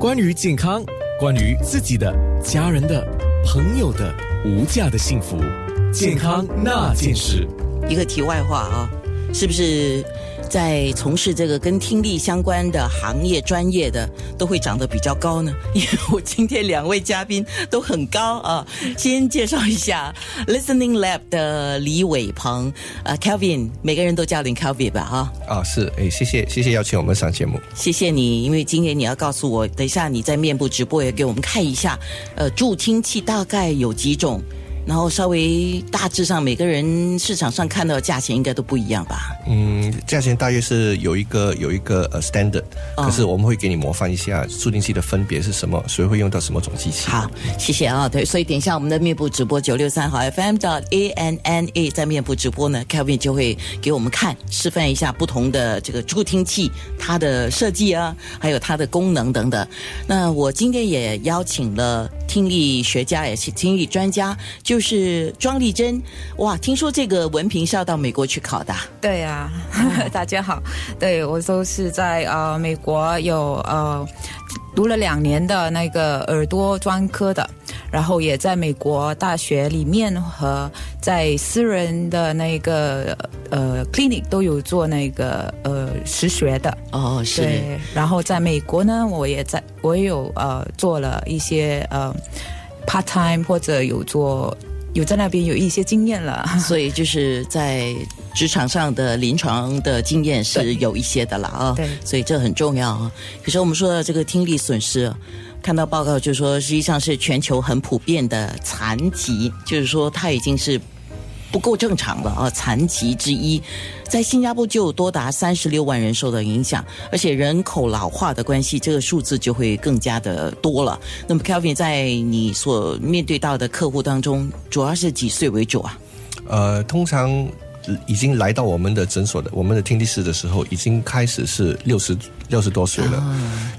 关于健康，关于自己的、家人的、朋友的无价的幸福，健康那件事。一个题外话啊，是不是在从事这个跟听力相关的行业专业的都会长得比较高呢？因为我今天两位嘉宾都很高啊。先介绍一下 Listening Lab 的李伟鹏，呃，Kelvin，每个人都叫你 Kelvin 吧哈。啊，是，哎，谢谢，谢谢邀请我们上节目。谢谢你，因为今天你要告诉我，等一下你在面部直播也给我们看一下，呃，助听器大概有几种。然后稍微大致上每个人市场上看到的价钱应该都不一样吧？嗯，价钱大约是有一个有一个呃 standard，可是我们会给你模范一下助听器的分别是什么，谁会用到什么种机器。好，谢谢啊。对，所以等一下我们的面部直播九六三号 FM 的 A N N A 在面部直播呢，Kevin 就会给我们看示范一下不同的这个助听器它的设计啊，还有它的功能等等。那我今天也邀请了听力学家，也是听力专家，就。就是庄丽珍，哇！听说这个文凭是要到美国去考的。对呀，大家好，对我都是在呃美国有呃读了两年的那个耳朵专科的，然后也在美国大学里面和在私人的那个呃 clinic 都有做那个呃实学的。哦，是。然后在美国呢，我也在我也有呃做了一些呃 part time 或者有做。有在那边有一些经验了，所以就是在职场上的临床的经验是有一些的了啊。对，所以这很重要啊。可是我们说到这个听力损失，看到报告就说实际上是全球很普遍的残疾，就是说它已经是。不够正常了啊！残疾之一，在新加坡就有多达三十六万人受到影响，而且人口老化的关系，这个数字就会更加的多了。那么，Kelvin 在你所面对到的客户当中，主要是几岁为主啊？呃，通常。已经来到我们的诊所的我们的听力室的时候，已经开始是六十六十多岁了。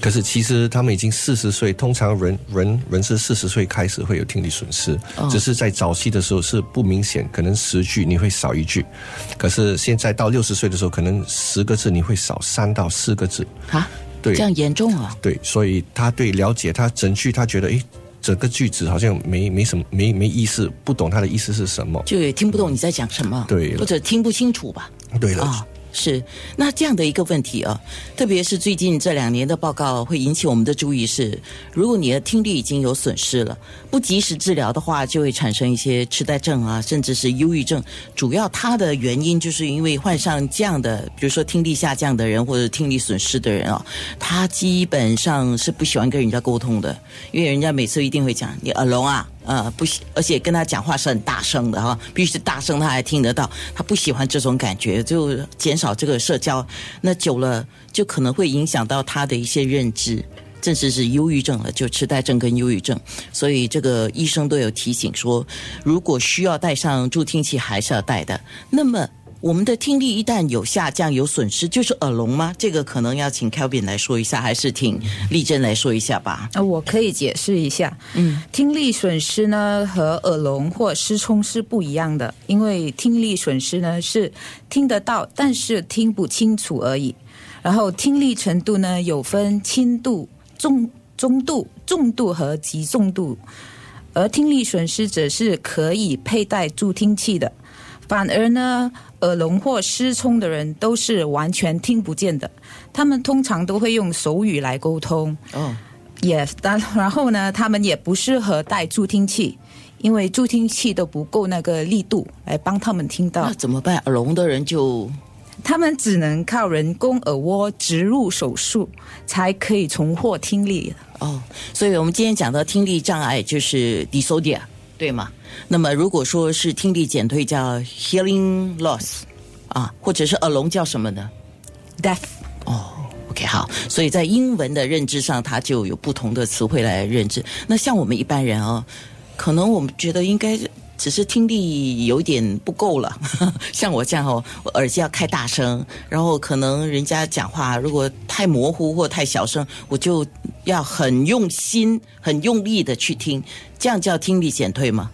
可是其实他们已经四十岁，通常人人人是四十岁开始会有听力损失，只是在早期的时候是不明显，可能十句你会少一句。可是现在到六十岁的时候，可能十个字你会少三到四个字。啊，对，这样严重啊？对，所以他对了解他整句，他觉得诶。整个句子好像没没什么没没意思，不懂他的意思是什么，就也听不懂你在讲什么，对，或者听不清楚吧，对了。是，那这样的一个问题啊，特别是最近这两年的报告会引起我们的注意是，如果你的听力已经有损失了，不及时治疗的话，就会产生一些痴呆症啊，甚至是忧郁症。主要它的原因就是因为患上这样的，比如说听力下降的人或者听力损失的人啊，他基本上是不喜欢跟人家沟通的，因为人家每次一定会讲你耳聋啊。呃，不喜，而且跟他讲话是很大声的哈，必须是大声他还听得到。他不喜欢这种感觉，就减少这个社交。那久了，就可能会影响到他的一些认知，甚至是忧郁症了，就痴呆症跟忧郁症。所以这个医生都有提醒说，如果需要戴上助听器，还是要戴的。那么。我们的听力一旦有下降、有损失，就是耳聋吗？这个可能要请 Kelvin 来说一下，还是请丽珍来说一下吧？啊，我可以解释一下。嗯，听力损失呢和耳聋或失聪是不一样的，因为听力损失呢是听得到，但是听不清楚而已。然后听力程度呢有分轻度、中中度、重度和极重度，而听力损失则是可以佩戴助听器的。反而呢，耳聋或失聪的人都是完全听不见的。他们通常都会用手语来沟通。哦，yes，然 然后呢，他们也不适合戴助听器，因为助听器都不够那个力度来帮他们听到。那怎么办？耳聋的人就，他们只能靠人工耳蜗植入手术，才可以重获听力。哦，所以我们今天讲的听力障碍就是 dysphonia，对吗？那么，如果说是听力减退，叫 hearing loss，啊，或者是耳聋叫什么呢？deaf。哦，OK，好。所以在英文的认知上，它就有不同的词汇来认知。那像我们一般人哦，可能我们觉得应该只是听力有点不够了。像我这样哦，我耳机要开大声，然后可能人家讲话如果太模糊或太小声，我就要很用心、很用力的去听，这样叫听力减退吗？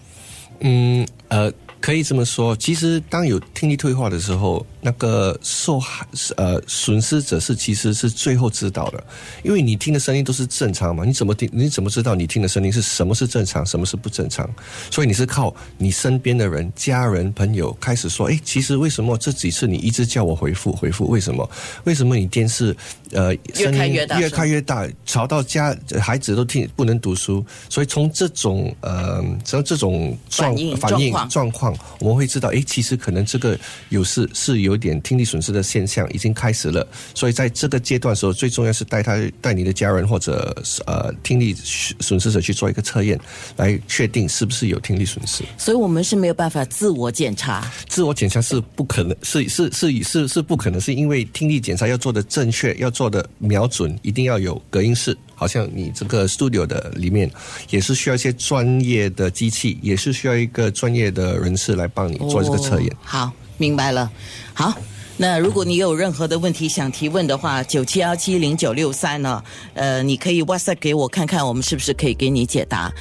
嗯，呃，可以这么说。其实，当有听力退化的时候，那个受害呃损失者是其实是最后知道的，因为你听的声音都是正常嘛，你怎么听？你怎么知道你听的声音是什么是正常，什么是不正常？所以你是靠你身边的人、家人、朋友开始说，哎，其实为什么这几次你一直叫我回复回复？为什么？为什么你电视呃声音越大，越开越大，吵到家孩子都听不能读书？所以从这种呃从这种状反应状况，我们会知道，哎，其实可能这个有是是有有点听力损失的现象已经开始了。所以在这个阶段的时候，最重要是带他带你的家人或者呃听力损失者去做一个测验，来确定是不是有听力损失。所以我们是没有办法自我检查，自我检查是不可能，是是是是是不可能，是因为听力检查要做的正确，要做的瞄准，一定要有隔音室。好像你这个 studio 的里面也是需要一些专业的机器，也是需要一个专业的人士来帮你做这个测验。好，明白了。好，那如果你有任何的问题想提问的话，九七幺七零九六三呢？呃，你可以 WhatsApp 给我看看，我们是不是可以给你解答。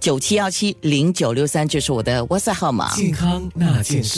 九七幺七零九六三就是我的 WhatsApp 号码。健康那件事。